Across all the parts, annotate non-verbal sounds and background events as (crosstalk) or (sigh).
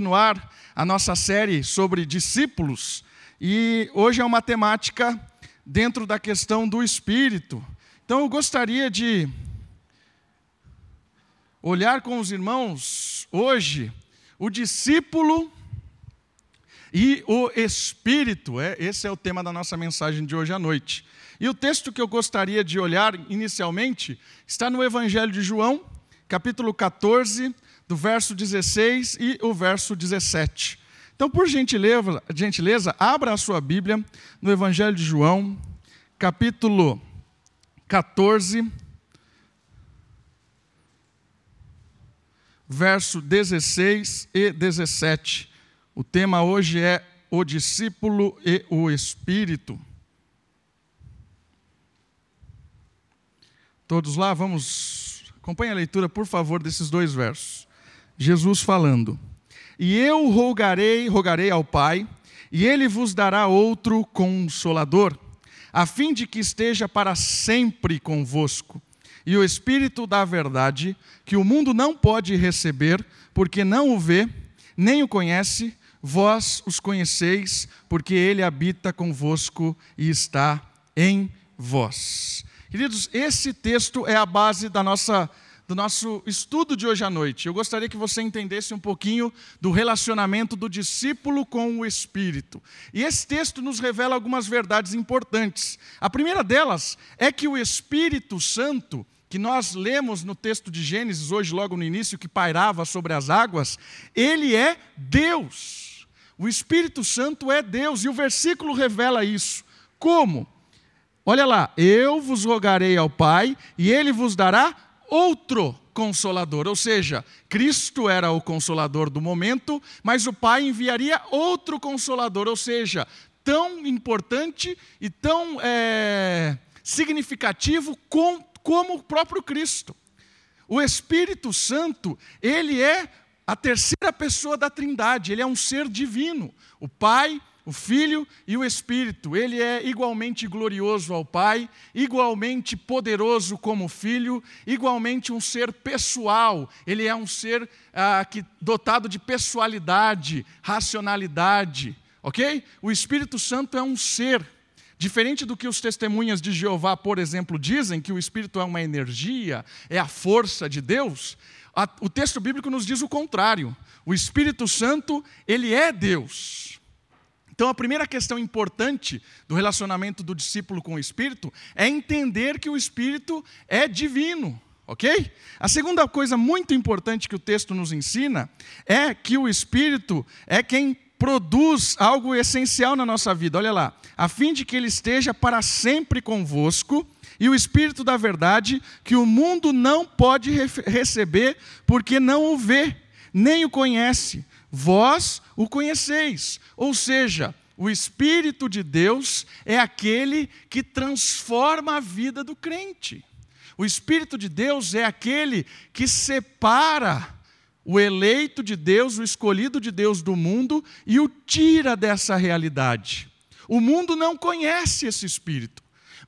continuar a nossa série sobre discípulos e hoje é uma temática dentro da questão do espírito. Então eu gostaria de olhar com os irmãos hoje o discípulo e o espírito. É, esse é o tema da nossa mensagem de hoje à noite. E o texto que eu gostaria de olhar inicialmente está no Evangelho de João, capítulo 14, do verso 16 e o verso 17. Então, por gentileza, gentileza, abra a sua Bíblia no Evangelho de João, capítulo 14, verso 16 e 17. O tema hoje é o discípulo e o espírito. Todos lá, vamos. Acompanhe a leitura, por favor, desses dois versos. Jesus falando: E eu rogarei, rogarei ao Pai, e ele vos dará outro consolador, a fim de que esteja para sempre convosco. E o Espírito da verdade, que o mundo não pode receber, porque não o vê, nem o conhece, vós os conheceis, porque ele habita convosco e está em vós. Queridos, esse texto é a base da nossa do nosso estudo de hoje à noite. Eu gostaria que você entendesse um pouquinho do relacionamento do discípulo com o Espírito. E esse texto nos revela algumas verdades importantes. A primeira delas é que o Espírito Santo, que nós lemos no texto de Gênesis hoje, logo no início, que pairava sobre as águas, ele é Deus. O Espírito Santo é Deus, e o versículo revela isso. Como? Olha lá, eu vos rogarei ao Pai, e ele vos dará outro consolador, ou seja, Cristo era o consolador do momento, mas o Pai enviaria outro consolador, ou seja, tão importante e tão é, significativo com, como o próprio Cristo. O Espírito Santo, ele é a terceira pessoa da Trindade, ele é um ser divino. O Pai, o Filho e o Espírito. Ele é igualmente glorioso ao Pai, igualmente poderoso como Filho, igualmente um ser pessoal. Ele é um ser ah, que, dotado de pessoalidade, racionalidade. Ok? O Espírito Santo é um ser. Diferente do que os testemunhas de Jeová, por exemplo, dizem, que o Espírito é uma energia, é a força de Deus, a, o texto bíblico nos diz o contrário. O Espírito Santo, ele é Deus. Então, a primeira questão importante do relacionamento do discípulo com o Espírito é entender que o Espírito é divino, ok? A segunda coisa muito importante que o texto nos ensina é que o Espírito é quem produz algo essencial na nossa vida. Olha lá, a fim de que ele esteja para sempre convosco e o Espírito da verdade que o mundo não pode receber porque não o vê, nem o conhece vós o conheceis. Ou seja, o Espírito de Deus é aquele que transforma a vida do crente. O Espírito de Deus é aquele que separa o eleito de Deus, o escolhido de Deus do mundo e o tira dessa realidade. O mundo não conhece esse Espírito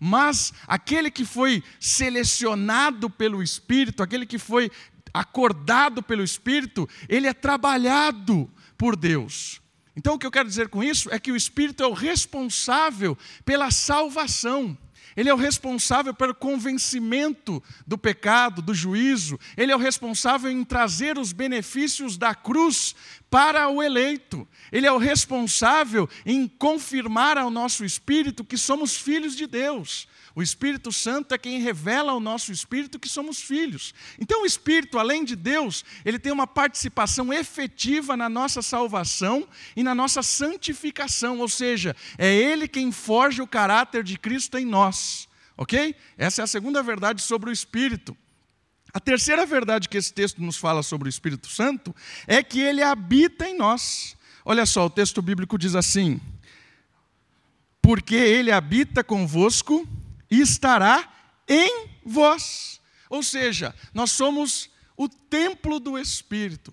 mas aquele que foi selecionado pelo Espírito, aquele que foi acordado pelo Espírito, ele é trabalhado por Deus. Então, o que eu quero dizer com isso é que o Espírito é o responsável pela salvação. Ele é o responsável pelo convencimento do pecado, do juízo. Ele é o responsável em trazer os benefícios da cruz para o eleito. Ele é o responsável em confirmar ao nosso espírito que somos filhos de Deus. O Espírito Santo é quem revela ao nosso espírito que somos filhos. Então, o Espírito, além de Deus, ele tem uma participação efetiva na nossa salvação e na nossa santificação, ou seja, é ele quem forja o caráter de Cristo em nós. Ok? Essa é a segunda verdade sobre o Espírito. A terceira verdade que esse texto nos fala sobre o Espírito Santo é que ele habita em nós. Olha só, o texto bíblico diz assim: Porque ele habita convosco estará em vós. Ou seja, nós somos o templo do Espírito,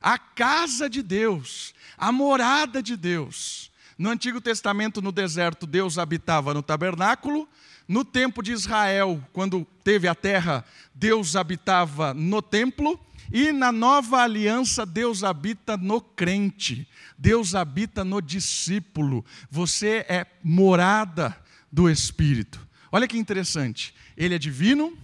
a casa de Deus, a morada de Deus. No Antigo Testamento, no deserto, Deus habitava no tabernáculo. No tempo de Israel, quando teve a terra, Deus habitava no templo. E na nova aliança, Deus habita no crente, Deus habita no discípulo. Você é morada do Espírito. Olha que interessante. Ele é divino,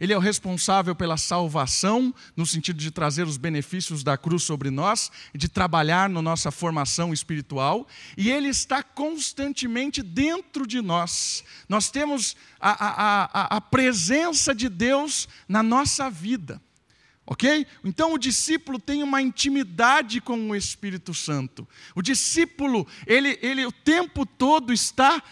ele é o responsável pela salvação, no sentido de trazer os benefícios da cruz sobre nós, de trabalhar na nossa formação espiritual, e ele está constantemente dentro de nós. Nós temos a, a, a, a presença de Deus na nossa vida. Ok? Então o discípulo tem uma intimidade com o Espírito Santo. O discípulo, ele, ele o tempo todo está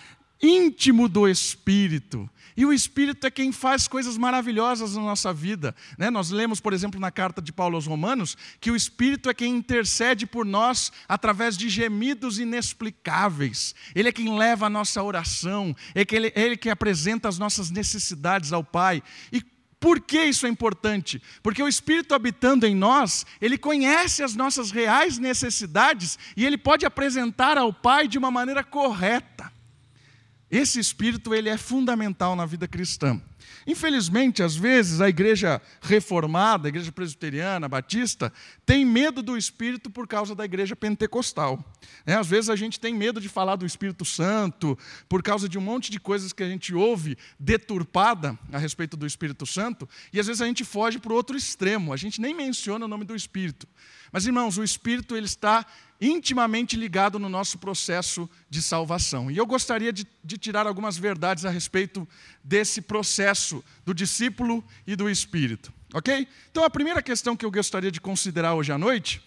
íntimo do Espírito. E o Espírito é quem faz coisas maravilhosas na nossa vida. Né? Nós lemos, por exemplo, na carta de Paulo aos Romanos, que o Espírito é quem intercede por nós através de gemidos inexplicáveis. Ele é quem leva a nossa oração, é ele, é ele que apresenta as nossas necessidades ao Pai. E por que isso é importante? Porque o Espírito habitando em nós, ele conhece as nossas reais necessidades e ele pode apresentar ao Pai de uma maneira correta. Esse espírito ele é fundamental na vida cristã. Infelizmente, às vezes, a igreja reformada, a igreja presbiteriana, batista, tem medo do Espírito por causa da igreja pentecostal. É, às vezes a gente tem medo de falar do Espírito Santo, por causa de um monte de coisas que a gente ouve deturpada a respeito do Espírito Santo, e às vezes a gente foge para o outro extremo, a gente nem menciona o nome do Espírito. Mas, irmãos, o Espírito ele está intimamente ligado no nosso processo de salvação. E eu gostaria de, de, tirar algumas verdades a respeito desse processo do discípulo e do Espírito. Ok? Então, a primeira questão que eu gostaria de considerar hoje à noite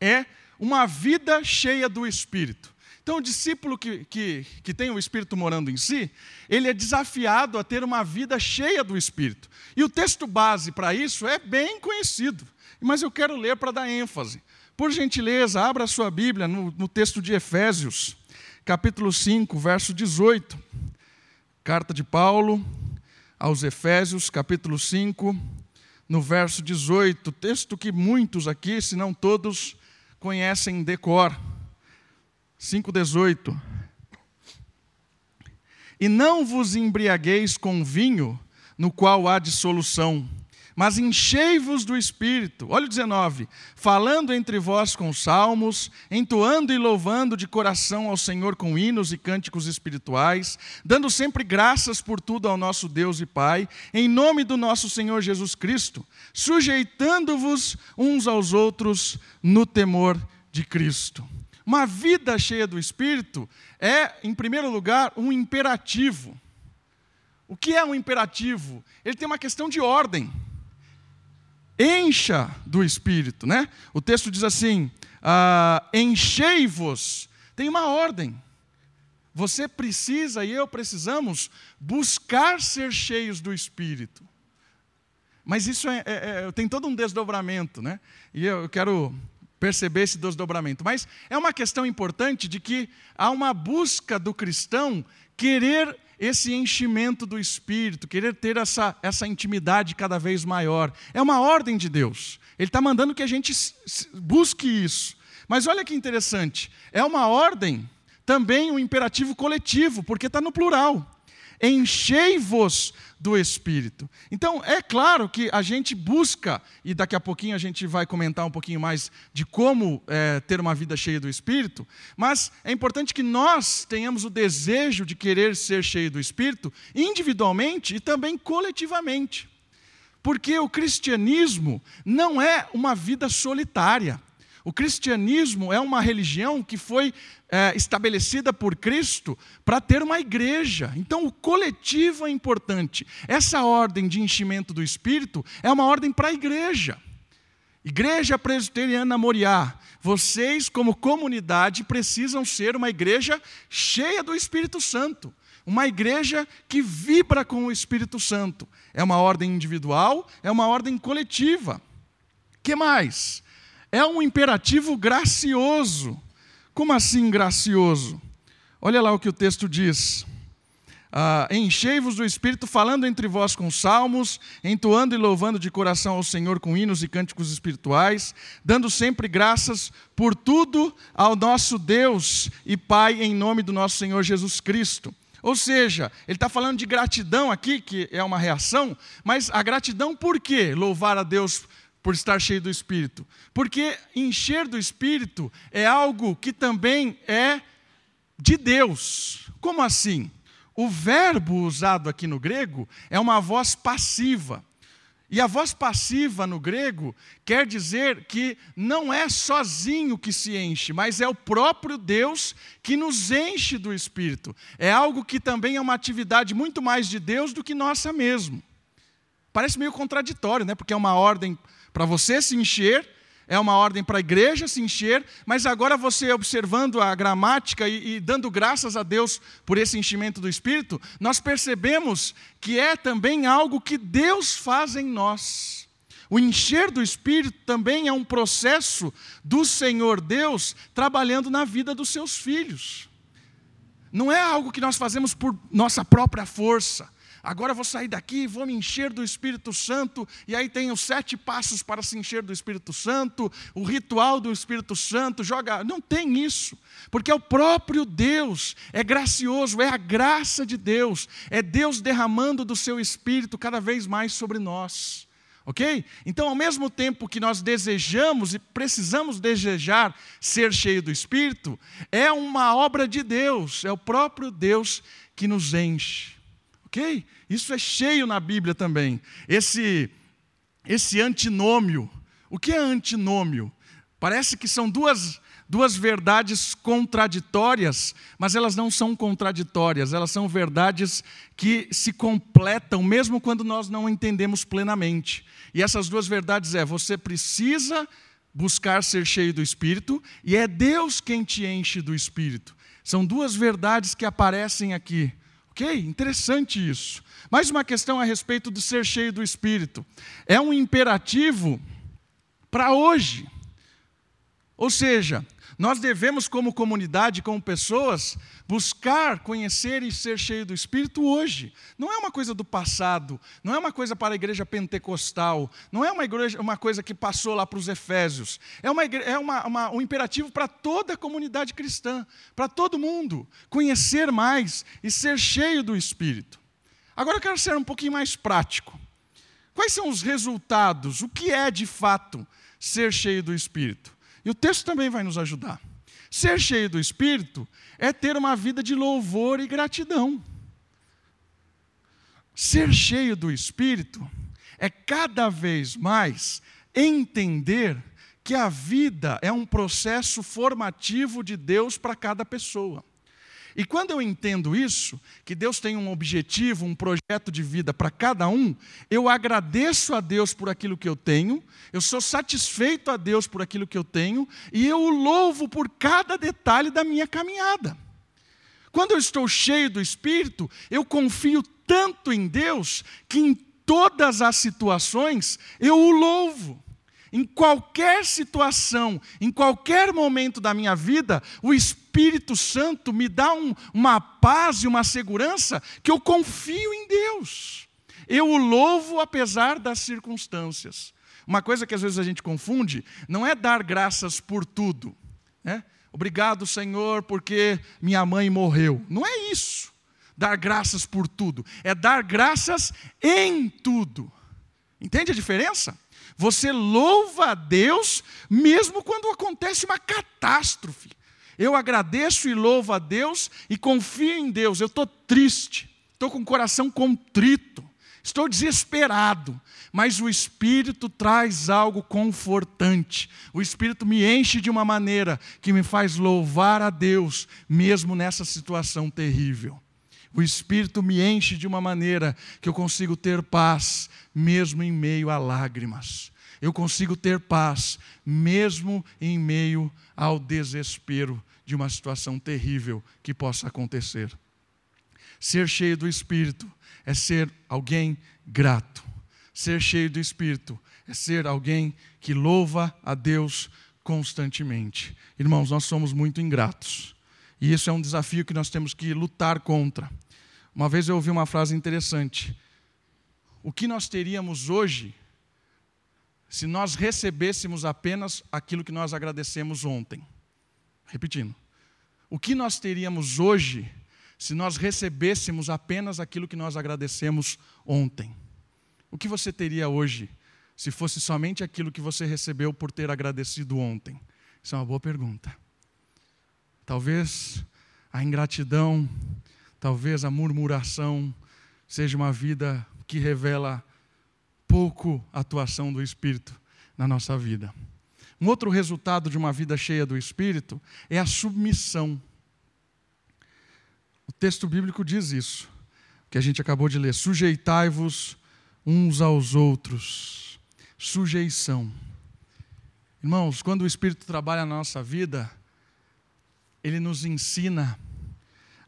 é uma vida cheia do Espírito. Então, o discípulo que, que, que tem o Espírito morando em si, ele é desafiado a ter uma vida cheia do Espírito. E o texto base para isso é bem conhecido, mas eu quero ler para dar ênfase. Por gentileza, abra sua Bíblia no, no texto de Efésios, capítulo 5, verso 18. Carta de Paulo aos Efésios, capítulo 5, no verso 18. Texto que muitos aqui, se não todos, conhecem decor. 5,18. E não vos embriagueis com vinho, no qual há dissolução mas enchei-vos do Espírito. Olha o 19: falando entre vós com salmos, entoando e louvando de coração ao Senhor com hinos e cânticos espirituais, dando sempre graças por tudo ao nosso Deus e Pai, em nome do nosso Senhor Jesus Cristo, sujeitando-vos uns aos outros no temor de Cristo. Uma vida cheia do Espírito é, em primeiro lugar, um imperativo. O que é um imperativo? Ele tem uma questão de ordem encha do Espírito, né? O texto diz assim: ah, enchei-vos. Tem uma ordem. Você precisa e eu precisamos buscar ser cheios do Espírito. Mas isso é, é, é, tem todo um desdobramento, né? E eu quero perceber esse desdobramento. Mas é uma questão importante de que há uma busca do cristão querer esse enchimento do espírito, querer ter essa, essa intimidade cada vez maior. É uma ordem de Deus. Ele está mandando que a gente busque isso. Mas olha que interessante, é uma ordem, também um imperativo coletivo, porque está no plural enchei-vos do Espírito. Então, é claro que a gente busca, e daqui a pouquinho a gente vai comentar um pouquinho mais de como é, ter uma vida cheia do Espírito, mas é importante que nós tenhamos o desejo de querer ser cheio do Espírito, individualmente e também coletivamente. Porque o cristianismo não é uma vida solitária. O cristianismo é uma religião que foi é, estabelecida por Cristo para ter uma igreja. Então, o coletivo é importante. Essa ordem de enchimento do Espírito é uma ordem para a igreja. Igreja Presbiteriana Moriá, vocês, como comunidade, precisam ser uma igreja cheia do Espírito Santo. Uma igreja que vibra com o Espírito Santo. É uma ordem individual, é uma ordem coletiva. que mais? É um imperativo gracioso. Como assim gracioso? Olha lá o que o texto diz. Ah, Enchei-vos do Espírito, falando entre vós com salmos, entoando e louvando de coração ao Senhor com hinos e cânticos espirituais, dando sempre graças por tudo ao nosso Deus e Pai, em nome do nosso Senhor Jesus Cristo. Ou seja, ele está falando de gratidão aqui, que é uma reação, mas a gratidão por quê? Louvar a Deus por estar cheio do Espírito? Porque encher do Espírito é algo que também é de Deus. Como assim? O verbo usado aqui no grego é uma voz passiva. E a voz passiva no grego quer dizer que não é sozinho que se enche, mas é o próprio Deus que nos enche do Espírito. É algo que também é uma atividade muito mais de Deus do que nossa mesmo. Parece meio contraditório, né? Porque é uma ordem para você se encher é uma ordem para a igreja se encher, mas agora você observando a gramática e, e, dando graças a Deus por esse enchimento do Espírito, nós percebemos que é também algo que Deus faz em nós. O encher do Espírito também é um processo do Senhor Deus trabalhando na vida dos seus filhos. Não é algo que nós fazemos por nossa própria força agora eu vou sair daqui, vou me encher do Espírito Santo, e aí tem os sete passos para se encher do Espírito Santo, o ritual do Espírito Santo, joga. Não tem isso, porque é o próprio Deus, é gracioso, é a graça de Deus, é Deus derramando do seu Espírito cada vez mais sobre nós. Ok? Então, ao mesmo tempo que nós desejamos e precisamos desejar ser cheio do Espírito, é uma obra de Deus, é o próprio Deus que nos enche. Ok? Isso é cheio na Bíblia também. Esse, esse antinômio. O que é antinômio? Parece que são duas, duas verdades contraditórias, mas elas não são contraditórias, elas são verdades que se completam, mesmo quando nós não entendemos plenamente. E essas duas verdades é: você precisa buscar ser cheio do Espírito, e é Deus quem te enche do Espírito. São duas verdades que aparecem aqui. Ok, interessante isso. Mais uma questão a respeito de ser cheio do Espírito. É um imperativo para hoje. Ou seja, nós devemos, como comunidade, como pessoas, buscar conhecer e ser cheio do Espírito hoje. Não é uma coisa do passado, não é uma coisa para a igreja pentecostal, não é uma, igreja, uma coisa que passou lá para os Efésios. É, uma, é uma, uma, um imperativo para toda a comunidade cristã, para todo mundo, conhecer mais e ser cheio do Espírito. Agora eu quero ser um pouquinho mais prático. Quais são os resultados? O que é de fato ser cheio do Espírito? E o texto também vai nos ajudar. Ser cheio do Espírito é ter uma vida de louvor e gratidão. Ser cheio do Espírito é cada vez mais entender que a vida é um processo formativo de Deus para cada pessoa. E quando eu entendo isso, que Deus tem um objetivo, um projeto de vida para cada um, eu agradeço a Deus por aquilo que eu tenho, eu sou satisfeito a Deus por aquilo que eu tenho, e eu o louvo por cada detalhe da minha caminhada. Quando eu estou cheio do Espírito, eu confio tanto em Deus que em todas as situações eu o louvo. Em qualquer situação, em qualquer momento da minha vida, o Espírito Santo me dá um, uma paz e uma segurança que eu confio em Deus. Eu o louvo apesar das circunstâncias. Uma coisa que às vezes a gente confunde não é dar graças por tudo. Né? Obrigado, Senhor, porque minha mãe morreu. Não é isso. Dar graças por tudo. É dar graças em tudo. Entende a diferença? Você louva a Deus mesmo quando acontece uma catástrofe. Eu agradeço e louvo a Deus e confio em Deus. Eu estou triste, estou com o coração contrito, estou desesperado, mas o Espírito traz algo confortante. O Espírito me enche de uma maneira que me faz louvar a Deus, mesmo nessa situação terrível. O Espírito me enche de uma maneira que eu consigo ter paz, mesmo em meio a lágrimas. Eu consigo ter paz, mesmo em meio ao desespero de uma situação terrível que possa acontecer. Ser cheio do Espírito é ser alguém grato. Ser cheio do Espírito é ser alguém que louva a Deus constantemente. Irmãos, nós somos muito ingratos. E isso é um desafio que nós temos que lutar contra. Uma vez eu ouvi uma frase interessante. O que nós teríamos hoje se nós recebêssemos apenas aquilo que nós agradecemos ontem? Repetindo. O que nós teríamos hoje se nós recebêssemos apenas aquilo que nós agradecemos ontem? O que você teria hoje se fosse somente aquilo que você recebeu por ter agradecido ontem? Isso é uma boa pergunta. Talvez a ingratidão, talvez a murmuração seja uma vida que revela pouco atuação do Espírito na nossa vida. Um outro resultado de uma vida cheia do Espírito é a submissão. O texto bíblico diz isso, que a gente acabou de ler: sujeitai-vos uns aos outros. Sujeição. Irmãos, quando o Espírito trabalha na nossa vida, ele nos ensina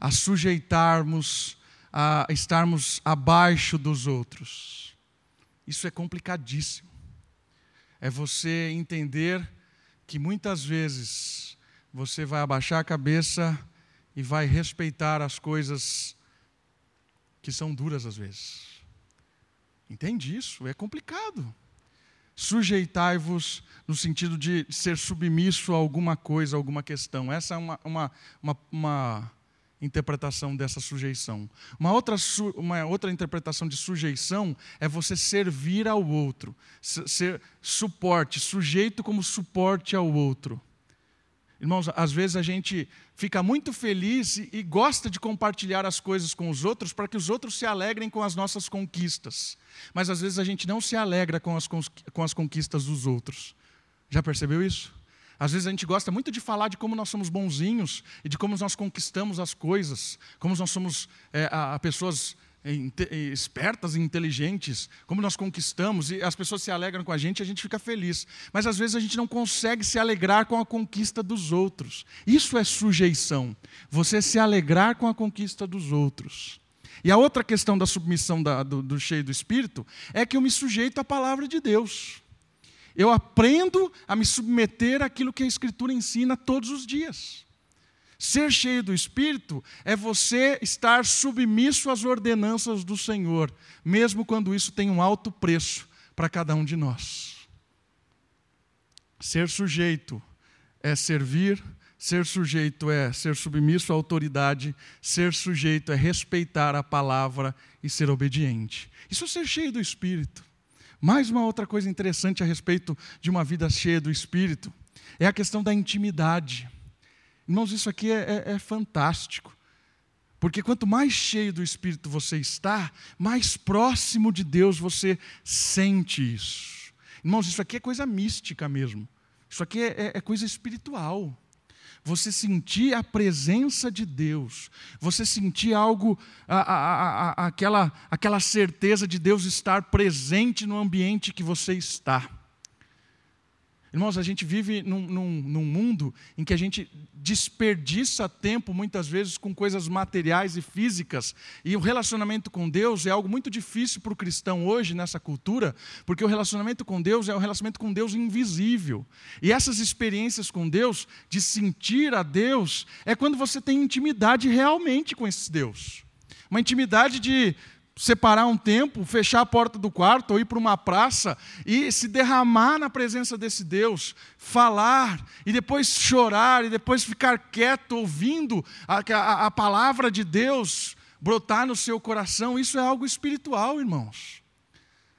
a sujeitarmos, a estarmos abaixo dos outros. Isso é complicadíssimo. É você entender que muitas vezes você vai abaixar a cabeça e vai respeitar as coisas que são duras às vezes. Entende isso? É complicado. Sujeitai-vos no sentido de ser submisso a alguma coisa, a alguma questão. Essa é uma, uma, uma, uma interpretação dessa sujeição. Uma outra, uma outra interpretação de sujeição é você servir ao outro, ser suporte, sujeito como suporte ao outro. Irmãos, às vezes a gente fica muito feliz e, e gosta de compartilhar as coisas com os outros para que os outros se alegrem com as nossas conquistas. Mas às vezes a gente não se alegra com as, com as conquistas dos outros. Já percebeu isso? Às vezes a gente gosta muito de falar de como nós somos bonzinhos e de como nós conquistamos as coisas, como nós somos é, a, a pessoas espertas e inteligentes, como nós conquistamos, e as pessoas se alegram com a gente, a gente fica feliz. Mas às vezes a gente não consegue se alegrar com a conquista dos outros. Isso é sujeição. Você se alegrar com a conquista dos outros. E a outra questão da submissão da, do, do cheio do Espírito é que eu me sujeito à palavra de Deus. Eu aprendo a me submeter àquilo que a Escritura ensina todos os dias. Ser cheio do Espírito é você estar submisso às ordenanças do Senhor, mesmo quando isso tem um alto preço para cada um de nós. Ser sujeito é servir, ser sujeito é ser submisso à autoridade, ser sujeito é respeitar a palavra e ser obediente. Isso é ser cheio do Espírito. Mais uma outra coisa interessante a respeito de uma vida cheia do Espírito é a questão da intimidade. Irmãos, isso aqui é, é, é fantástico. Porque quanto mais cheio do Espírito você está, mais próximo de Deus você sente isso. Irmãos, isso aqui é coisa mística mesmo. Isso aqui é, é, é coisa espiritual. Você sentir a presença de Deus, você sentir algo, a, a, a, aquela, aquela certeza de Deus estar presente no ambiente que você está. Irmãos, a gente vive num, num, num, mundo em que a gente desperdiça tempo, muitas vezes, com coisas materiais e físicas, e o relacionamento com Deus é algo muito difícil para o cristão hoje, nessa cultura, porque o relacionamento com Deus é um relacionamento com Deus invisível. E essas experiências com Deus, de sentir a Deus, é quando você tem intimidade realmente com esse Deus. Uma intimidade de separar um tempo, fechar a porta do quarto ou ir para uma praça e se derramar na presença desse Deus, falar e depois chorar e depois ficar quieto ouvindo a, a, a palavra de Deus brotar no seu coração, isso é algo espiritual, irmãos.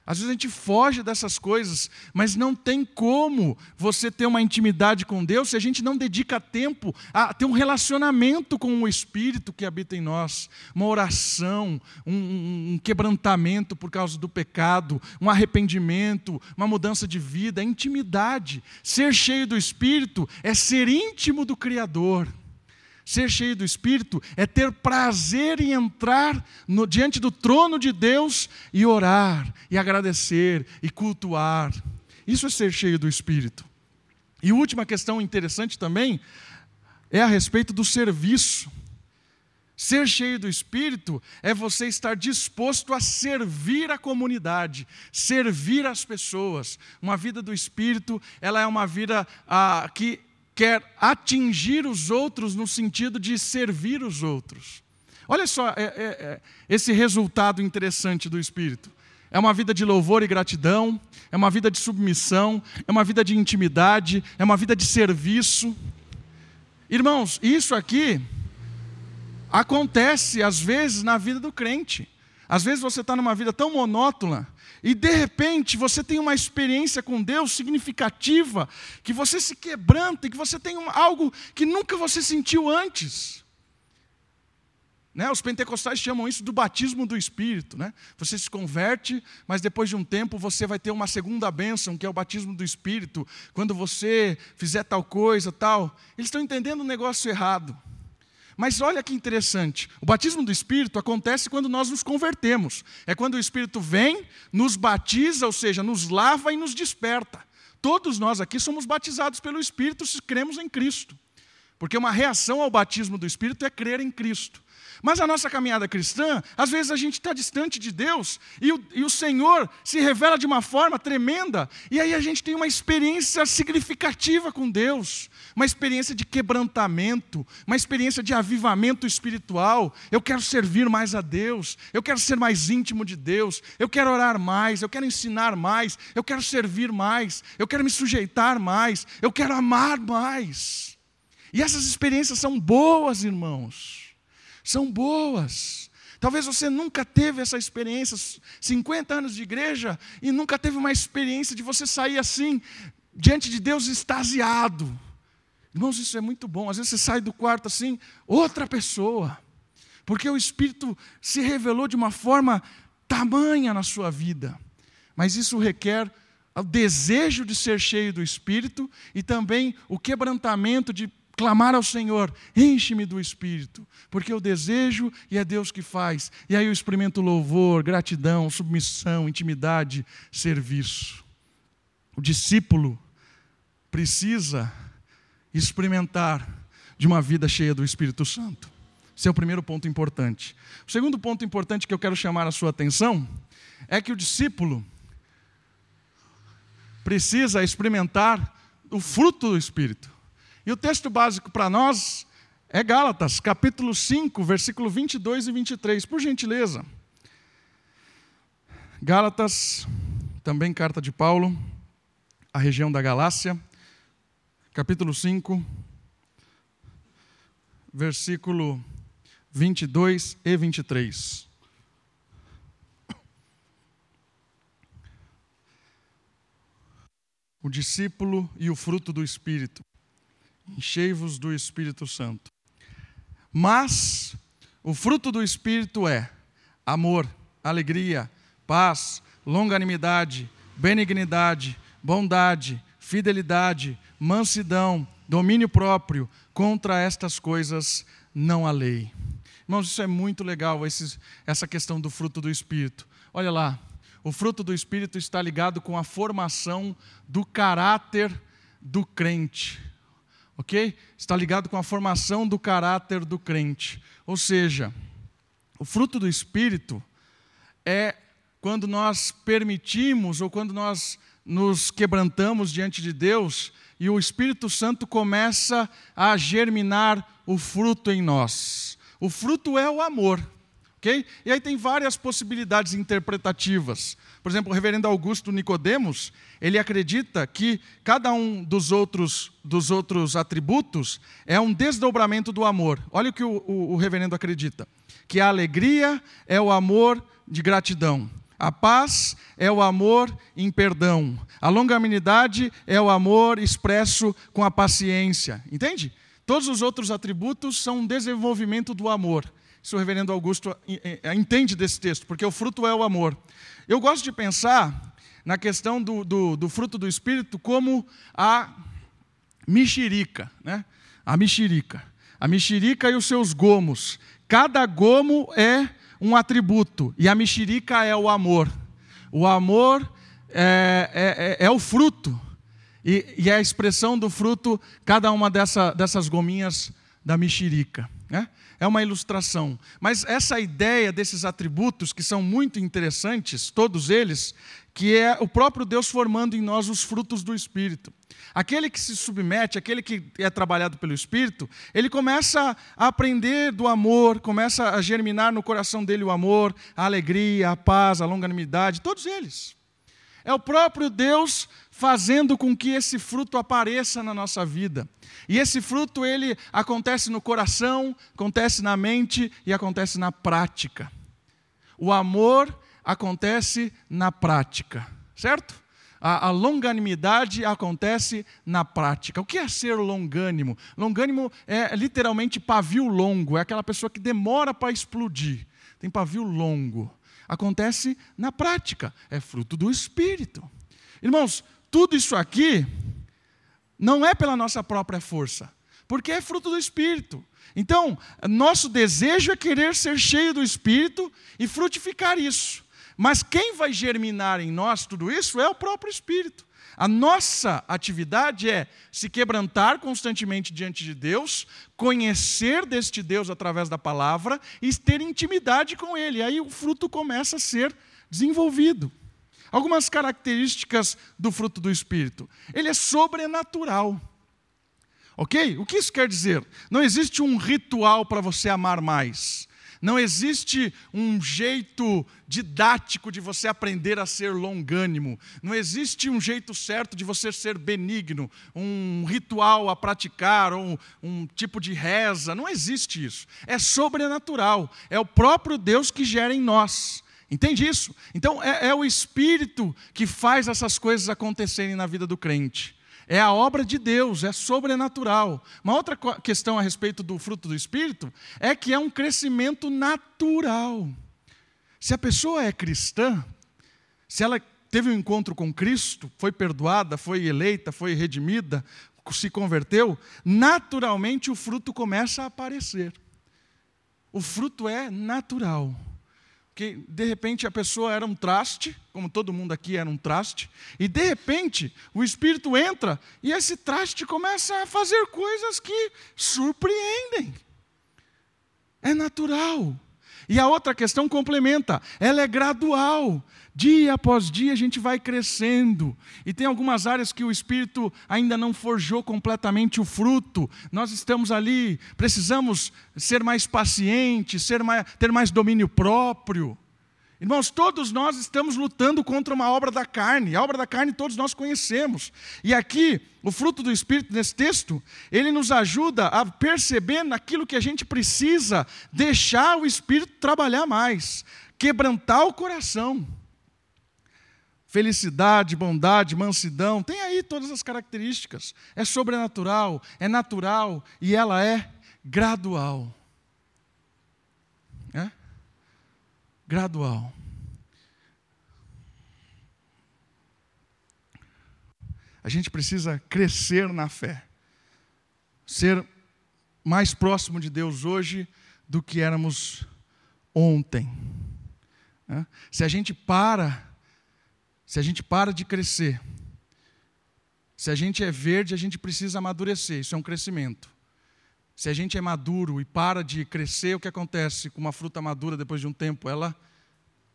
Às vezes a gente foge dessas coisas, mas não tem como você ter uma intimidade com Deus se a gente não dedica tempo a ter um relacionamento com o Espírito que habita em nós, uma oração, um, um quebrantamento por causa do pecado, um arrependimento, uma mudança de vida, intimidade. Ser cheio do Espírito é ser íntimo do Criador. Ser cheio do Espírito é ter prazer em entrar no, diante do trono de Deus e orar, e agradecer, e cultuar. Isso é ser cheio do Espírito. E última questão interessante também é a respeito do serviço. Ser cheio do Espírito é você estar disposto a servir a comunidade, servir as pessoas. Uma vida do Espírito, ela é uma vida ah, que quer atingir os outros no sentido de servir os outros. Olha só é, é, é, esse resultado interessante do Espírito. É uma vida de louvor e gratidão, é uma vida de submissão, é uma vida de intimidade, é uma vida de serviço. Irmãos, isso aqui acontece às vezes na vida do crente. Às vezes você está numa vida tão monótona e de repente você tem uma experiência com Deus significativa, que você se quebranta e que você tem um, algo que nunca você sentiu antes. Né? Os pentecostais chamam isso do batismo do Espírito. Né? Você se converte, mas depois de um tempo você vai ter uma segunda bênção, que é o batismo do Espírito. Quando você fizer tal coisa, tal. Eles estão entendendo o negócio errado. Mas olha que interessante: o batismo do Espírito acontece quando nós nos convertemos. É quando o Espírito vem, nos batiza, ou seja, nos lava e nos desperta. Todos nós aqui somos batizados pelo Espírito se cremos em Cristo. Porque uma reação ao batismo do Espírito é crer em Cristo. Mas a nossa caminhada cristã, às vezes a gente está distante de Deus e o, e o Senhor se revela de uma forma tremenda, e aí a gente tem uma experiência significativa com Deus, uma experiência de quebrantamento, uma experiência de avivamento espiritual. Eu quero servir mais a Deus, eu quero ser mais íntimo de Deus, eu quero orar mais, eu quero ensinar mais, eu quero servir mais, eu quero me sujeitar mais, eu quero amar mais. E essas experiências são boas, irmãos são boas. Talvez você nunca teve essa experiência, 50 anos de igreja, e nunca teve uma experiência de você sair assim, diante de Deus extasiado. Irmãos, isso é muito bom. Às vezes você sai do quarto assim, outra pessoa, porque o Espírito se revelou de uma forma tamanha na sua vida. Mas isso requer o desejo de ser cheio do Espírito e também o quebrantamento de clamar ao Senhor, enche-me do Espírito, porque eu desejo e é Deus que faz. E aí eu experimento louvor, gratidão, submissão, intimidade, serviço. O discípulo precisa experimentar de uma vida cheia do Espírito Santo. Esse é o primeiro ponto importante. O segundo ponto importante que eu quero chamar a sua atenção é que o discípulo precisa experimentar o fruto do Espírito. E o texto básico para nós é Gálatas, capítulo 5, versículo 22 e 23, por gentileza. Gálatas, também carta de Paulo, a região da Galácia, capítulo 5, versículo 22 e 23. O discípulo e o fruto do Espírito enchei-vos do Espírito Santo. Mas o fruto do Espírito é amor, alegria, paz, longanimidade, benignidade, bondade, fidelidade, mansidão, domínio próprio. Contra estas coisas não há lei. Irmãos, isso é muito legal, esse, essa questão do fruto do Espírito. Olha lá, o fruto do Espírito está ligado com a formação do caráter do crente ok? Está ligado com a formação do caráter do crente. Ou seja, o fruto do Espírito é quando nós permitimos ou quando nós nos quebrantamos diante de Deus e o Espírito Santo começa a germinar o fruto em nós. O fruto é o amor. ok? E aí tem várias possibilidades interpretativas. Por exemplo, o reverendo Augusto Nicodemos, ele acredita que cada um dos outros, dos outros atributos é um desdobramento do amor. Olha o que o, o, o reverendo acredita: que a alegria é o amor de gratidão. A paz é o amor em perdão. A longanimidade é o amor expresso com a paciência. Entende? Todos os outros atributos são um desenvolvimento do amor. Isso o reverendo Augusto entende desse texto, porque o fruto é o amor. Eu gosto de pensar na questão do, do, do fruto do Espírito como a mexerica, né? A mexerica. A mexerica e os seus gomos. Cada gomo é um atributo, e a mexerica é o amor. O amor é, é, é, é o fruto, e, e, é a expressão do fruto, cada uma dessa, dessas gominhas da mexerica. Né? é uma ilustração. Mas essa ideia desses atributos, que são muito interessantes, todos eles, que é o próprio Deus formando em nós os frutos do Espírito. Aquele que se submete, aquele que é trabalhado pelo Espírito, ele começa a aprender do amor, começa a germinar no coração dele o amor, a alegria, a paz, a longanimidade, todos eles. É o próprio Deus fazendo com que esse fruto apareça na nossa vida. E esse fruto ele acontece no coração, acontece na mente e acontece na prática. O amor acontece na prática, certo? A, a, longanimidade acontece na prática. O que é ser longânimo? Longânimo é literalmente pavio longo, é aquela pessoa que demora para explodir. Tem pavio longo. Acontece na prática, é fruto do Espírito. Irmãos, tudo isso aqui não é pela nossa própria força, porque é fruto do Espírito. Então, nosso desejo é querer ser cheio do Espírito e frutificar isso. Mas quem vai germinar em nós tudo isso é o próprio Espírito. A nossa atividade é se quebrantar constantemente diante de Deus, conhecer deste Deus através da palavra e ter intimidade com Ele. Aí o fruto começa a ser desenvolvido. Algumas características do fruto do Espírito. Ele é sobrenatural. Ok? O que isso quer dizer? Não existe um ritual para você amar mais. Não existe um jeito didático de você aprender a ser longânimo. Não existe um jeito certo de você ser benigno, um ritual a praticar, ou um, tipo de reza. Não existe isso. É sobrenatural. É o próprio Deus que gera em nós. Entende isso? Então é, é o Espírito que faz essas coisas acontecerem na vida do crente. É a obra de Deus, é sobrenatural. Uma outra questão a respeito do fruto do Espírito é que é um crescimento natural. Se a pessoa é cristã, se ela teve um encontro com Cristo, foi perdoada, foi eleita, foi redimida, se converteu, naturalmente o fruto começa a aparecer. O fruto é natural que de repente a pessoa era um traste, como todo mundo aqui era um traste, e de repente o Espírito entra e esse traste começa a fazer coisas que surpreendem. É natural. E a outra questão complementa, ela é gradual. Dia após dia a gente vai crescendo. E tem algumas áreas que o Espírito ainda não forjou completamente o fruto. Nós estamos ali, precisamos ser mais pacientes, ser mais, ter mais domínio próprio. Irmãos, todos nós estamos lutando contra uma obra da carne. A obra da carne todos nós conhecemos. E aqui, o fruto do Espírito, nesse texto, ele nos ajuda a perceber naquilo que a gente precisa deixar o Espírito trabalhar mais, quebrantar o coração felicidade, bondade, mansidão, tem aí todas as características. É sobrenatural, é natural e ela é gradual. É? Gradual. A gente precisa crescer na fé, ser mais próximo de Deus hoje do que éramos ontem. É? Se a gente para se a gente para de crescer, se a gente é verde, a gente precisa amadurecer, isso é um crescimento. Se a gente é maduro e para de crescer, o que acontece com uma fruta madura depois de um tempo? Ela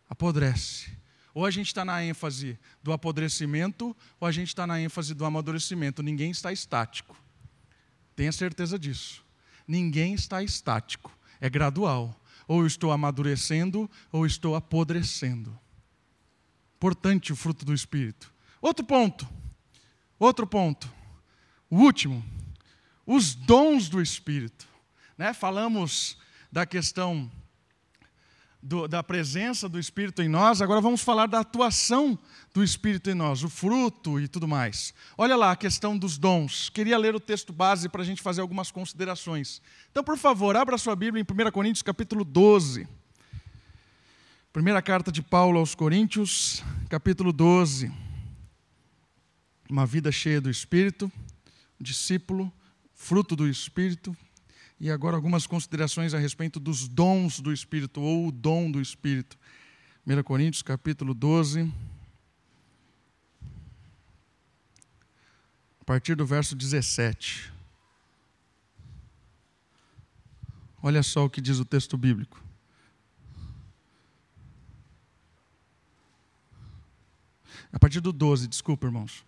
apodrece. Ou a gente está na ênfase do apodrecimento, ou a gente está na ênfase do amadurecimento. Ninguém está estático. Tenha certeza disso. Ninguém está estático. É gradual. Ou estou amadurecendo, ou estou apodrecendo. Importante o fruto do Espírito. Outro ponto. Outro ponto. O último. Os dons do Espírito. Né? Falamos da questão do, da presença do Espírito em nós, agora vamos falar da atuação do Espírito em nós, o fruto e tudo mais. Olha lá a questão dos dons. Queria ler o texto base para a gente fazer algumas considerações. Então, por favor, abra sua Bíblia em 1 Coríntios capítulo 12. Primeira carta de Paulo aos Coríntios, capítulo 12. Uma vida cheia do Espírito, discípulo, fruto do Espírito. E agora algumas considerações a respeito dos dons do Espírito, ou o dom do Espírito. 1 Coríntios, capítulo 12. A partir do verso 17. Olha só o que diz o texto bíblico. A partir do 12, desculpa, irmãos.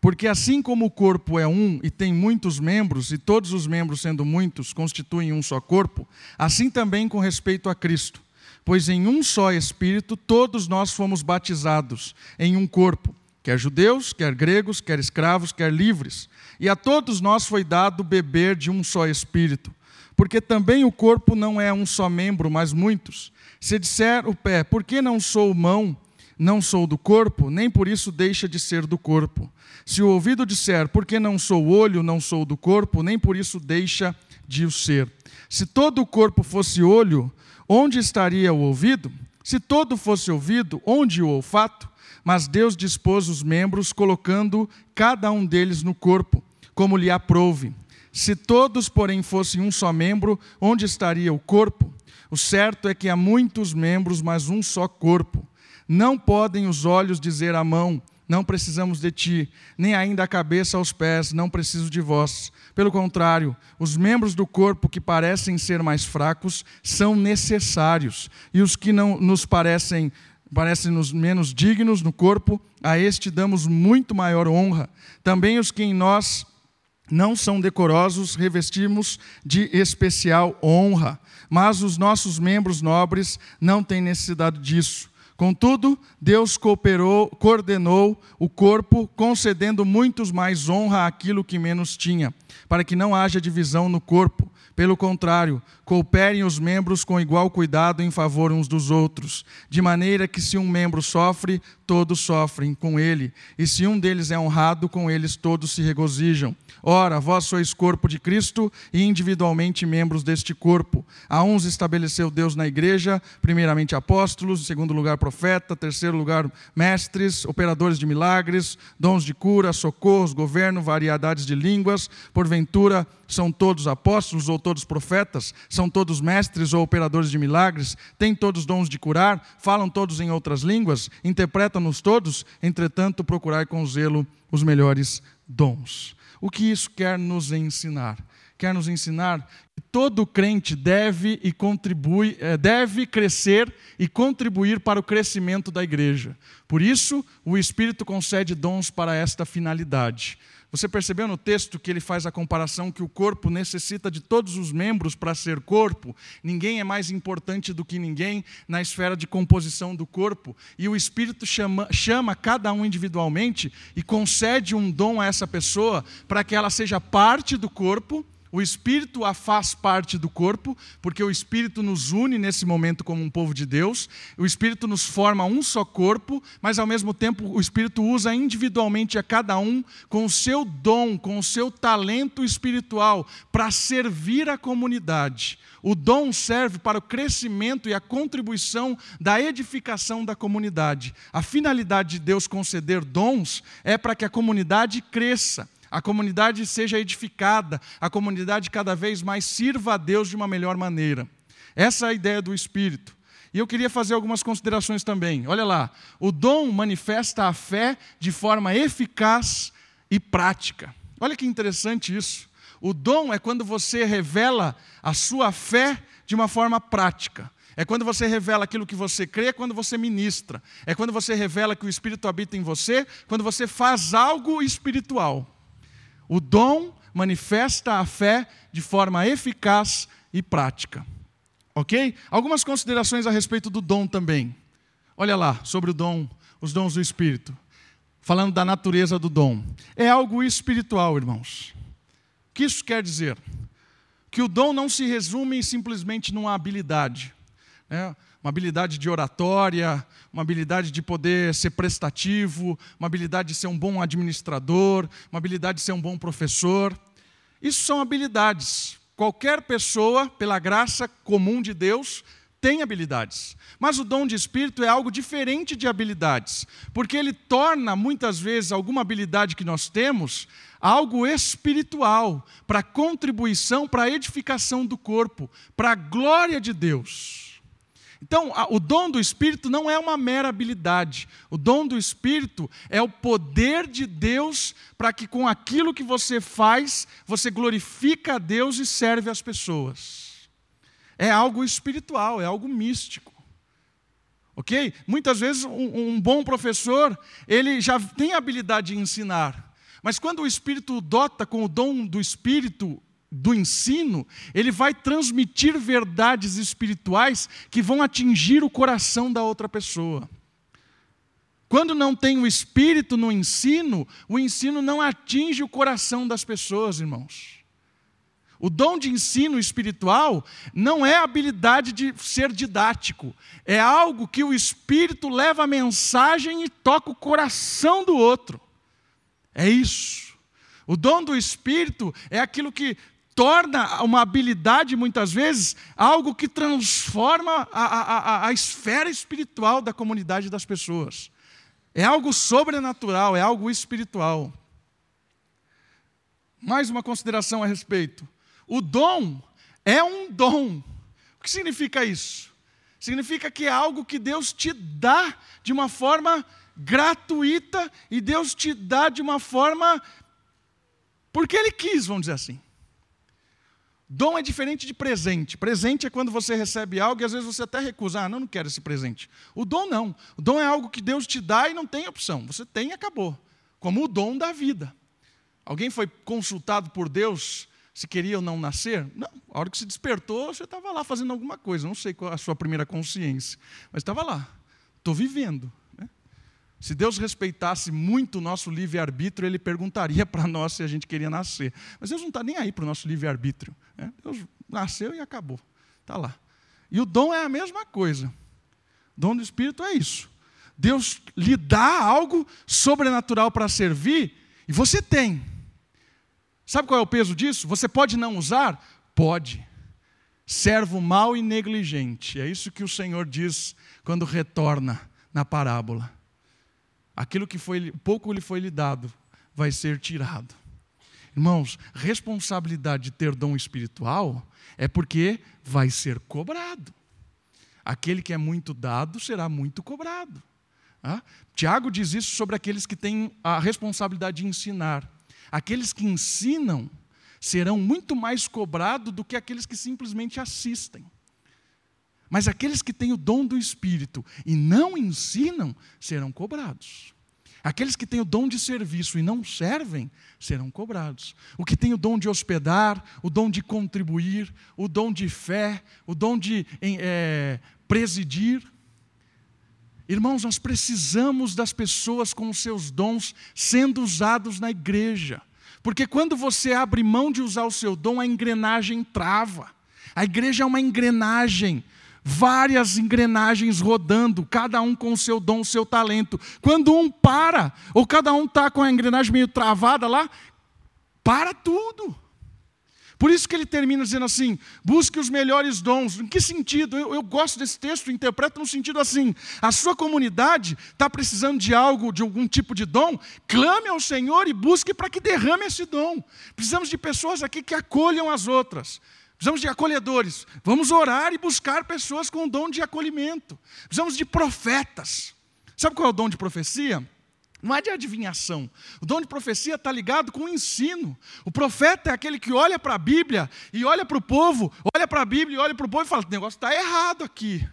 Porque assim como o corpo é um e tem muitos membros, e todos os membros, sendo muitos, constituem um só corpo, assim também com respeito a Cristo. Pois em um só Espírito todos nós fomos batizados, em um corpo, quer judeus, quer gregos, quer escravos, quer livres, e a todos nós foi dado beber de um só Espírito Porque também o corpo não é um só membro, mas muitos. Se disser o pé, por que não sou mão, não sou do corpo, nem por isso deixa de ser do corpo. Se o ouvido disser, por que não sou olho, não sou do corpo, nem por isso deixa de o ser. Se todo o corpo fosse olho, onde estaria o ouvido? Se todo fosse ouvido, onde o olfato? Mas Deus dispôs os membros, colocando cada um deles no corpo, como lhe aprouve. Se todos, porém, fossem um só membro, onde estaria o corpo? O certo é que há muitos membros, mas um só corpo. Não podem os olhos dizer à mão: Não precisamos de ti, nem ainda a cabeça aos pés: Não preciso de vós. Pelo contrário, os membros do corpo que parecem ser mais fracos são necessários, e os que não nos parecem parecem-nos menos dignos no corpo, a este damos muito maior honra. Também os que em nós não são decorosos, revestimos de especial honra. Mas os nossos membros nobres não têm necessidade disso. Contudo, Deus cooperou, coordenou o corpo, concedendo muitos mais honra àquilo que menos tinha, para que não haja divisão no corpo. Pelo contrário, cooperem os membros com igual cuidado em favor uns dos outros, de maneira que se um membro sofre, todos sofrem com ele, e se um deles é honrado, com eles todos se regozijam. Ora, vós sois corpo de Cristo e individualmente membros deste corpo. A uns estabeleceu Deus na igreja, primeiramente apóstolos, em segundo lugar profeta, terceiro lugar mestres, operadores de milagres, dons de cura, socorros, governo, variedades de línguas. Porventura, são todos apóstolos ou todos profetas? São todos mestres ou operadores de milagres? Têm todos dons de curar? Falam todos em outras línguas? Interpretam-nos todos? Entretanto, procurai com zelo os melhores dons. O que isso quer nos ensinar? Quer nos ensinar que todo crente deve e contribui, eh, deve crescer e contribuir para o crescimento da igreja. Por isso, o Espírito concede dons para esta finalidade. Você percebeu no texto que ele faz a comparação que o corpo necessita de todos os membros para ser corpo? Ninguém é mais importante do que ninguém na esfera de composição do corpo. E o Espírito chama, chama cada um individualmente e concede um dom a essa pessoa para que ela seja parte do corpo o Espírito a faz parte do corpo, porque o Espírito nos une nesse momento como um povo de Deus. O Espírito nos forma um só corpo, mas ao mesmo tempo o Espírito usa individualmente a cada um com o seu dom, com o seu talento espiritual para servir a comunidade. O dom serve para o crescimento e a contribuição da edificação da comunidade. A finalidade de Deus conceder dons é para que a comunidade cresça a comunidade seja edificada, a comunidade cada vez mais sirva a Deus de uma melhor maneira. Essa é a ideia do Espírito. E eu queria fazer algumas considerações também. Olha lá, o dom manifesta a fé de forma eficaz e prática. Olha que interessante isso. O dom é quando você revela a sua fé de uma forma prática. É quando você revela aquilo que você crê, é quando você ministra. É quando você revela que o Espírito habita em você, quando você faz algo espiritual. O dom manifesta a fé de forma eficaz e prática. Ok? Algumas considerações a respeito do dom também. Olha lá, sobre o dom, os dons do Espírito. Falando da natureza do dom. É algo espiritual, irmãos. O que isso quer dizer? Que o dom não se resume simplesmente numa habilidade. Né? Uma habilidade de oratória, uma habilidade de poder ser prestativo, uma habilidade de ser um bom administrador, uma habilidade de ser um bom professor. Isso são habilidades. Qualquer pessoa, pela graça comum de Deus, tem habilidades. Mas o dom de espírito é algo diferente de habilidades, porque ele torna muitas vezes alguma habilidade que nós temos algo espiritual, para contribuição, para edificação do corpo, para a glória de Deus. Então, o dom do Espírito não é uma mera habilidade. O dom do Espírito é o poder de Deus para que com aquilo que você faz, você glorifica a Deus e serve as pessoas. É algo espiritual, é algo místico. Ok? Muitas vezes um, um bom professor, ele já tem a habilidade de ensinar. Mas quando o Espírito dota com o dom do Espírito do ensino, ele vai transmitir verdades espirituais que vão atingir o coração da outra pessoa. Quando não tem o espírito no ensino, o ensino não atinge o coração das pessoas, irmãos. O dom de ensino espiritual não é a habilidade de ser didático, é algo que o Espírito leva a mensagem e toca o coração do outro. É isso. O dom do Espírito é aquilo que torna uma habilidade, muitas vezes, algo que transforma a, a, a, esfera espiritual da comunidade das pessoas. É algo sobrenatural, é algo espiritual. Mais uma consideração a respeito. O dom é um dom. O que significa isso? Significa que é algo que Deus te dá de uma forma gratuita e Deus te dá de uma forma porque Ele quis, vamos dizer assim. Dom é diferente de presente. Presente é quando você recebe algo e às vezes você até recusa. Ah, não, não quero esse presente. O dom não. O dom é algo que Deus te dá e não tem opção. Você tem e acabou. Como o dom da vida. Alguém foi consultado por Deus se queria ou não nascer? Não. A hora que se despertou, você estava lá fazendo alguma coisa. Não sei qual a sua primeira consciência, mas estava lá. Estou vivendo. Se Deus respeitasse muito o nosso livre-arbítrio, Ele perguntaria para nós se a gente queria nascer. Mas Deus não está nem aí para o nosso livre-arbítrio. Né? Deus nasceu e acabou. Está lá. E o dom é a mesma coisa. O dom do Espírito é isso. Deus lhe dá algo sobrenatural para servir e você tem. Sabe qual é o peso disso? Você pode não usar? Pode. Servo mau e negligente. É isso que o Senhor diz quando retorna na parábola. Aquilo que foi pouco lhe foi lhe dado vai ser tirado. Irmãos, responsabilidade de ter dom espiritual é porque vai ser cobrado. Aquele que é muito dado será muito cobrado. Ah? Tiago diz isso sobre aqueles que têm a responsabilidade de ensinar. Aqueles que ensinam serão muito mais cobrados do que aqueles que simplesmente assistem. Mas aqueles que têm o dom do Espírito e não ensinam serão cobrados. Aqueles que têm o dom de serviço e não servem serão cobrados. O que tem o dom de hospedar, o dom de contribuir, o dom de fé, o dom de é, presidir. Irmãos, nós precisamos das pessoas com os seus dons sendo usados na igreja. Porque quando você abre mão de usar o seu dom, a engrenagem trava. A igreja é uma engrenagem, várias engrenagens rodando, cada um com o seu dom, o seu talento. Quando um para, ou cada um está com a engrenagem meio travada lá, para tudo. Por isso que ele termina dizendo assim: busque os melhores dons. Em que sentido? Eu, eu gosto desse texto, interpreto no sentido assim: a sua comunidade está precisando de algo, de algum tipo de dom, clame ao Senhor e busque para que derrame esse dom. Precisamos de pessoas aqui que acolham as outras. Precisamos de acolhedores. Vamos orar e buscar pessoas com o dom de acolhimento. Precisamos de profetas. Sabe qual é o dom de profecia? Não é de adivinhação. O dom de profecia está ligado com o ensino. O profeta é aquele que olha para a Bíblia e olha para o povo, olha para a Bíblia e olha para o povo e fala: o negócio está errado aqui.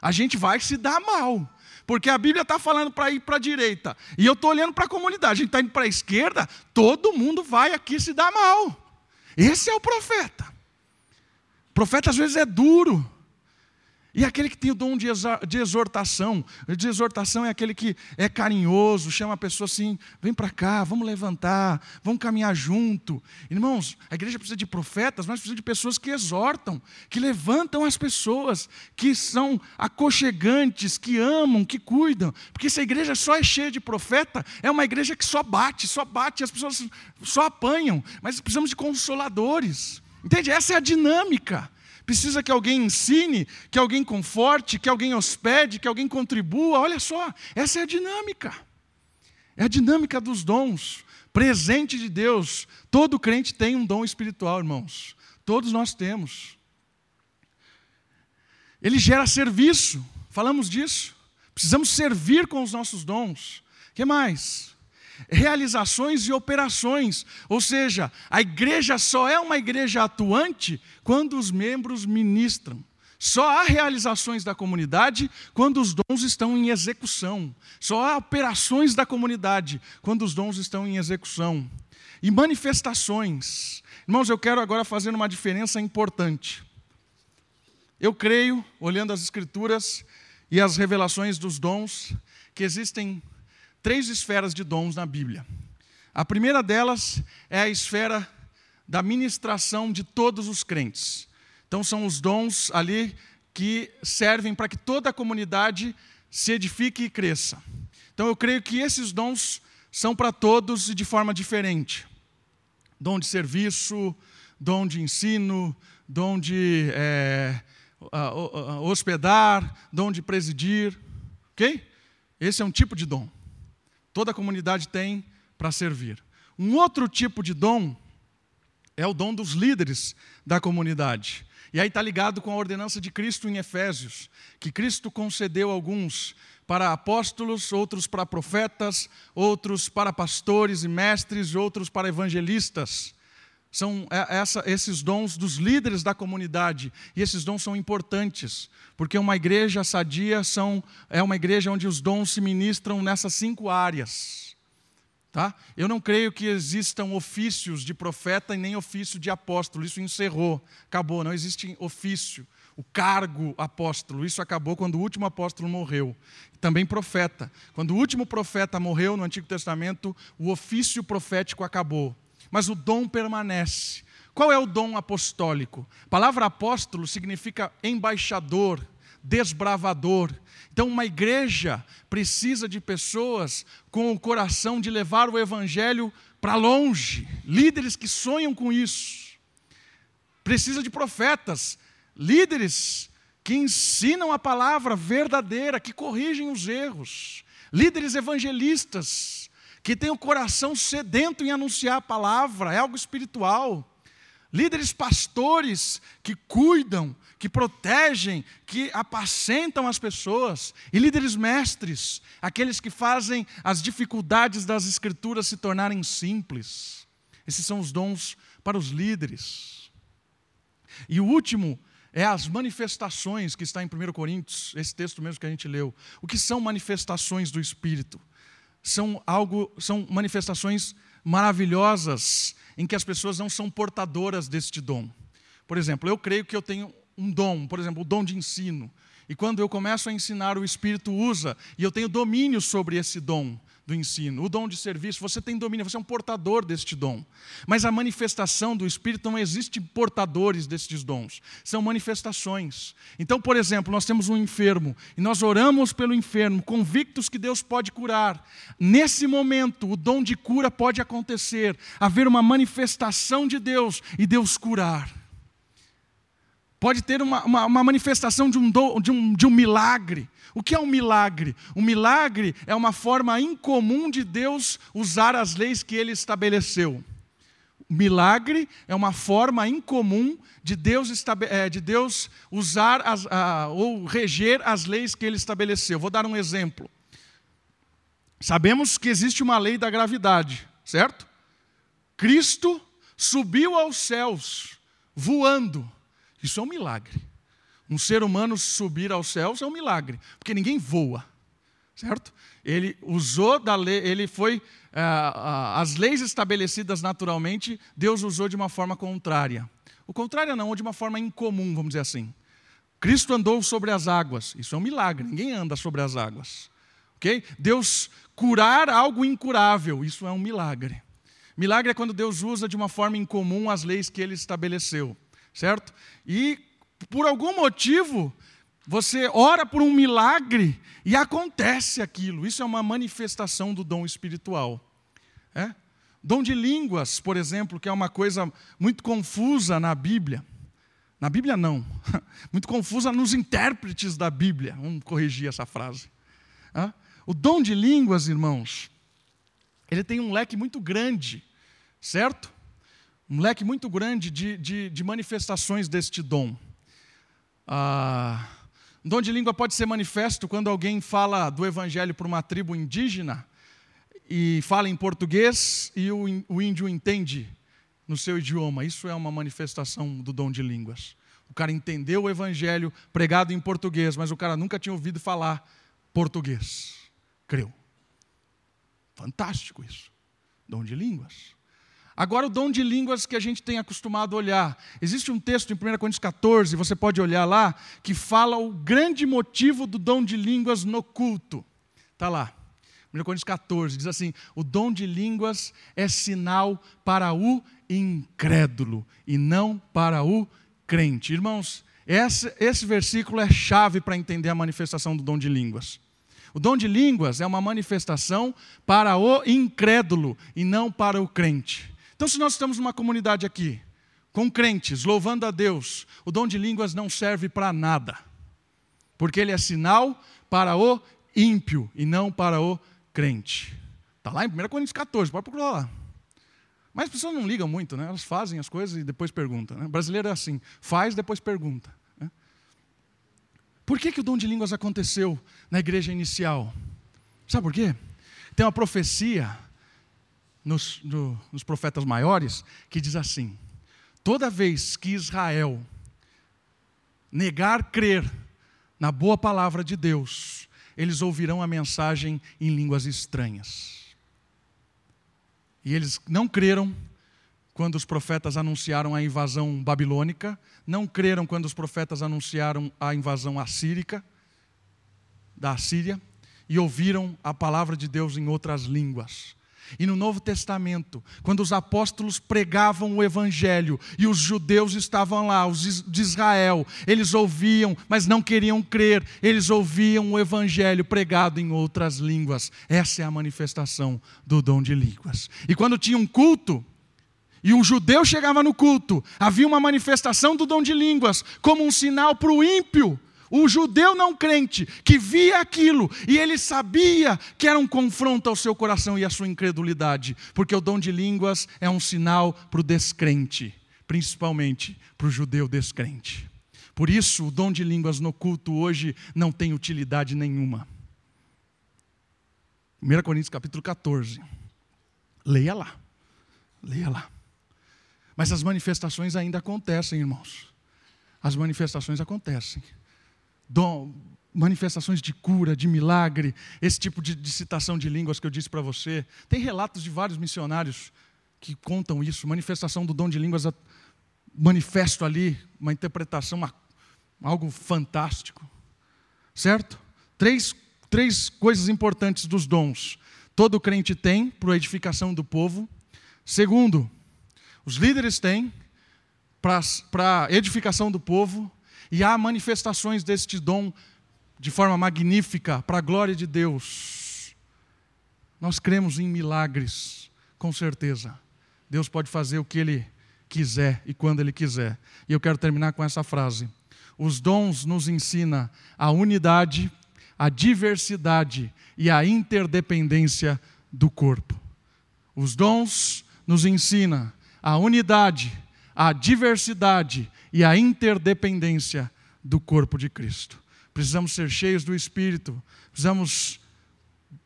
A gente vai se dar mal. Porque a Bíblia está falando para ir para a direita. E eu estou olhando para a comunidade. A gente está indo para a esquerda, todo mundo vai aqui se dar mal. Esse é o profeta. Profeta às vezes é duro. E aquele que tem o dom de exortação, de exortação é aquele que é carinhoso, chama a pessoa assim: vem para cá, vamos levantar, vamos caminhar junto. Irmãos, a igreja precisa de profetas, mas precisa de pessoas que exortam, que levantam as pessoas, que são aconchegantes, que amam, que cuidam. Porque se a igreja só é cheia de profeta, é uma igreja que só bate, só bate, as pessoas só apanham. Mas precisamos de consoladores. Entende? Essa é a dinâmica. Precisa que alguém ensine, que alguém conforte, que alguém hospede, que alguém contribua. Olha só, essa é a dinâmica. É a dinâmica dos dons. Presente de Deus. Todo crente tem um dom espiritual, irmãos. Todos nós temos. Ele gera serviço. Falamos disso. Precisamos servir com os nossos dons. O que mais? Realizações e operações. Ou seja, a igreja só é uma igreja atuante quando os membros ministram. Só há realizações da comunidade quando os dons estão em execução. Só há operações da comunidade quando os dons estão em execução. E manifestações. Irmãos, eu quero agora fazer uma diferença importante. Eu creio, olhando as Escrituras e as revelações dos dons, que existem três esferas de dons na Bíblia. A primeira delas é a esfera da ministração de todos os crentes. Então, são os dons ali que servem para que toda a comunidade se edifique e cresça. Então, eu creio que esses dons são para todos e de forma diferente: dom de serviço, dom de ensino, dom de é, hospedar, dom de presidir. Ok? Esse é um tipo de dom. Toda a comunidade tem para servir. Um outro tipo de dom é o dom dos líderes da comunidade. E aí está ligado com a ordenança de Cristo em Efésios, que Cristo concedeu alguns para apóstolos, outros para profetas, outros para pastores e mestres, outros para evangelistas. São é, essa, esses dons dos líderes da comunidade. E esses dons são importantes, porque uma igreja sadia são, é uma igreja onde os dons se ministram nessas cinco áreas. Tá? Eu não creio que existam ofícios de profeta e nem ofício de apóstolo. Isso encerrou, acabou. Não existe ofício, o cargo apóstolo. Isso acabou quando o último apóstolo morreu. Também profeta. Quando o último profeta morreu no Antigo Testamento, o ofício profético acabou. Mas o dom permanece. Qual é o dom apostólico? A palavra apóstolo significa embaixador, desbravador. Então, uma igreja precisa de pessoas com o coração de levar o evangelho para longe, líderes que sonham com isso. Precisa de profetas, líderes que ensinam a palavra verdadeira, que corrigem os erros, líderes evangelistas, que têm o coração sedento em anunciar a palavra, é algo espiritual. Líderes pastores que cuidam, que protegem, que apacentam as pessoas. E líderes mestres, aqueles que fazem as dificuldades das Escrituras se tornarem simples. Esses são os dons para os líderes. E o último é as manifestações que está em 1 Coríntios, esse texto mesmo que a gente leu. O que são manifestações do Espírito? São algo, são manifestações maravilhosas em que as pessoas não são portadoras deste dom. Por exemplo, eu creio que eu tenho um dom, por exemplo, o dom de ensino. E quando eu começo a ensinar, o Espírito usa, e eu tenho domínio sobre esse dom do ensino. O dom de serviço, você tem domínio, você é um portador deste dom. Mas a manifestação do Espírito não existe portadores destes dons, são manifestações. Então, por exemplo, nós temos um enfermo e nós oramos pelo enfermo, convictos que Deus pode curar. Nesse momento, o dom de cura pode acontecer, haver uma manifestação de Deus e Deus curar. Pode ter uma, uma, uma manifestação de um, do, de, um, de um milagre. O que é um milagre? Um milagre é uma forma incomum de Deus usar as leis que ele estabeleceu. Milagre é uma forma incomum de Deus, é, de Deus usar as, ou reger as leis que ele estabeleceu. Vou dar um exemplo. Sabemos que existe uma lei da gravidade, certo? Cristo subiu aos céus, voando. Isso é um milagre. Um ser humano subir aos céus é um milagre, porque ninguém voa, certo? Ele usou da lei, ele foi ah, as leis estabelecidas naturalmente, Deus usou de uma forma contrária. O contrário não, ou de uma forma incomum, vamos dizer assim. Cristo andou sobre as águas, isso é um milagre, ninguém anda sobre as águas. ok? Deus curar algo incurável, isso é um milagre. Milagre é quando Deus usa de uma forma incomum as leis que ele estabeleceu certo? E por algum motivo, você ora por um milagre e acontece aquilo. Isso é uma manifestação do dom espiritual. É? Dom de línguas, por exemplo, que é uma coisa muito confusa na Bíblia. Na Bíblia, não. (laughs) Muito confusa nos intérpretes da Bíblia. Vamos corrigir essa frase. É? O dom de línguas, irmãos, ele tem um leque muito grande, certo? Um leque muito grande de, de, de manifestações deste dom. Ah, dom de língua pode ser manifesto quando alguém fala do evangelho para uma tribo indígena e fala em português e o, o índio entende no seu idioma. Isso é uma manifestação do dom de línguas. O cara entendeu o evangelho pregado em português, mas o cara nunca tinha ouvido falar português. Creu. Fantástico isso. Dom de línguas. Agora, o dom de línguas que a gente tem acostumado a olhar. Existe um texto em 1 Coríntios 14, você pode olhar lá, que fala o grande motivo do dom de línguas no culto. Está lá. 1 Coríntios 14 diz assim: o dom de línguas é sinal para o incrédulo e não para o crente. Irmãos, esse, esse versículo é chave para entender a manifestação do dom de línguas. O dom de línguas é uma manifestação para o incrédulo e não para o crente. Então, se nós estamos numa comunidade aqui, com crentes, louvando a Deus, o dom de línguas não serve para nada, porque ele é sinal para o ímpio e não para o crente. Está lá em 1 Coríntios 14, pode procurar lá. Mas as pessoas não ligam muito, né? elas fazem as coisas e depois perguntam. Né? O brasileiro é assim: faz, depois pergunta. Né? Por que, que o dom de línguas aconteceu na igreja inicial? Sabe por quê? Tem uma profecia nos, no, nos profetas maiores que diz assim: toda vez que Israel negar crer na boa palavra de Deus, eles ouvirão a mensagem em línguas estranhas. E eles não creram quando os profetas anunciaram a invasão babilônica, não creram quando os profetas anunciaram a invasão assírica, da Assíria, e ouviram a palavra de Deus em outras línguas. E no Novo Testamento, quando os apóstolos pregavam o Evangelho e os judeus estavam lá, os de Israel, eles ouviam, mas não queriam crer, eles ouviam o Evangelho pregado em outras línguas. Essa é a manifestação do dom de línguas. E quando tinha um culto, e um judeu chegava no culto, havia uma manifestação do dom de línguas, como um sinal para o ímpio o judeu não crente que via aquilo e ele sabia que era um confronto ao seu coração e à sua incredulidade, porque o dom de línguas é um sinal para o descrente, principalmente para o judeu descrente. Por isso, o dom de línguas no culto hoje não tem utilidade nenhuma. 1 Coríntios capítulo 14. Leia lá. Leia lá. Mas as manifestações ainda acontecem, irmãos. As manifestações acontecem dom, manifestações de cura, de milagre, esse tipo de, de citação de línguas que eu disse para você. Tem relatos de vários missionários que contam isso, manifestação do dom de línguas, manifesto ali, uma interpretação, uma, algo fantástico. Certo? Três, três coisas importantes dos dons. Todo crente tem para a edificação do povo. Segundo, os líderes têm para a edificação do povo. E há manifestações deste dom de forma magnífica para a glória de Deus. Nós cremos em milagres, com certeza. Deus pode fazer o que Ele quiser e quando Ele quiser. E eu quero terminar com essa frase. Os dons nos ensina a unidade, a diversidade e a interdependência do corpo. Os dons nos ensina a unidade, a diversidade e a interdependência do corpo de Cristo. Precisamos ser cheios do Espírito, precisamos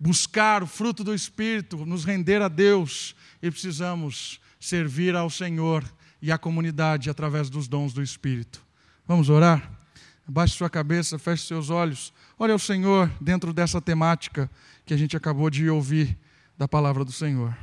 buscar o fruto do Espírito, nos render a Deus e precisamos servir ao Senhor e à comunidade através dos dons do Espírito. Vamos orar? Abaixe sua cabeça, feche seus olhos. Olhe ao Senhor dentro dessa temática que a gente acabou de ouvir da palavra do Senhor.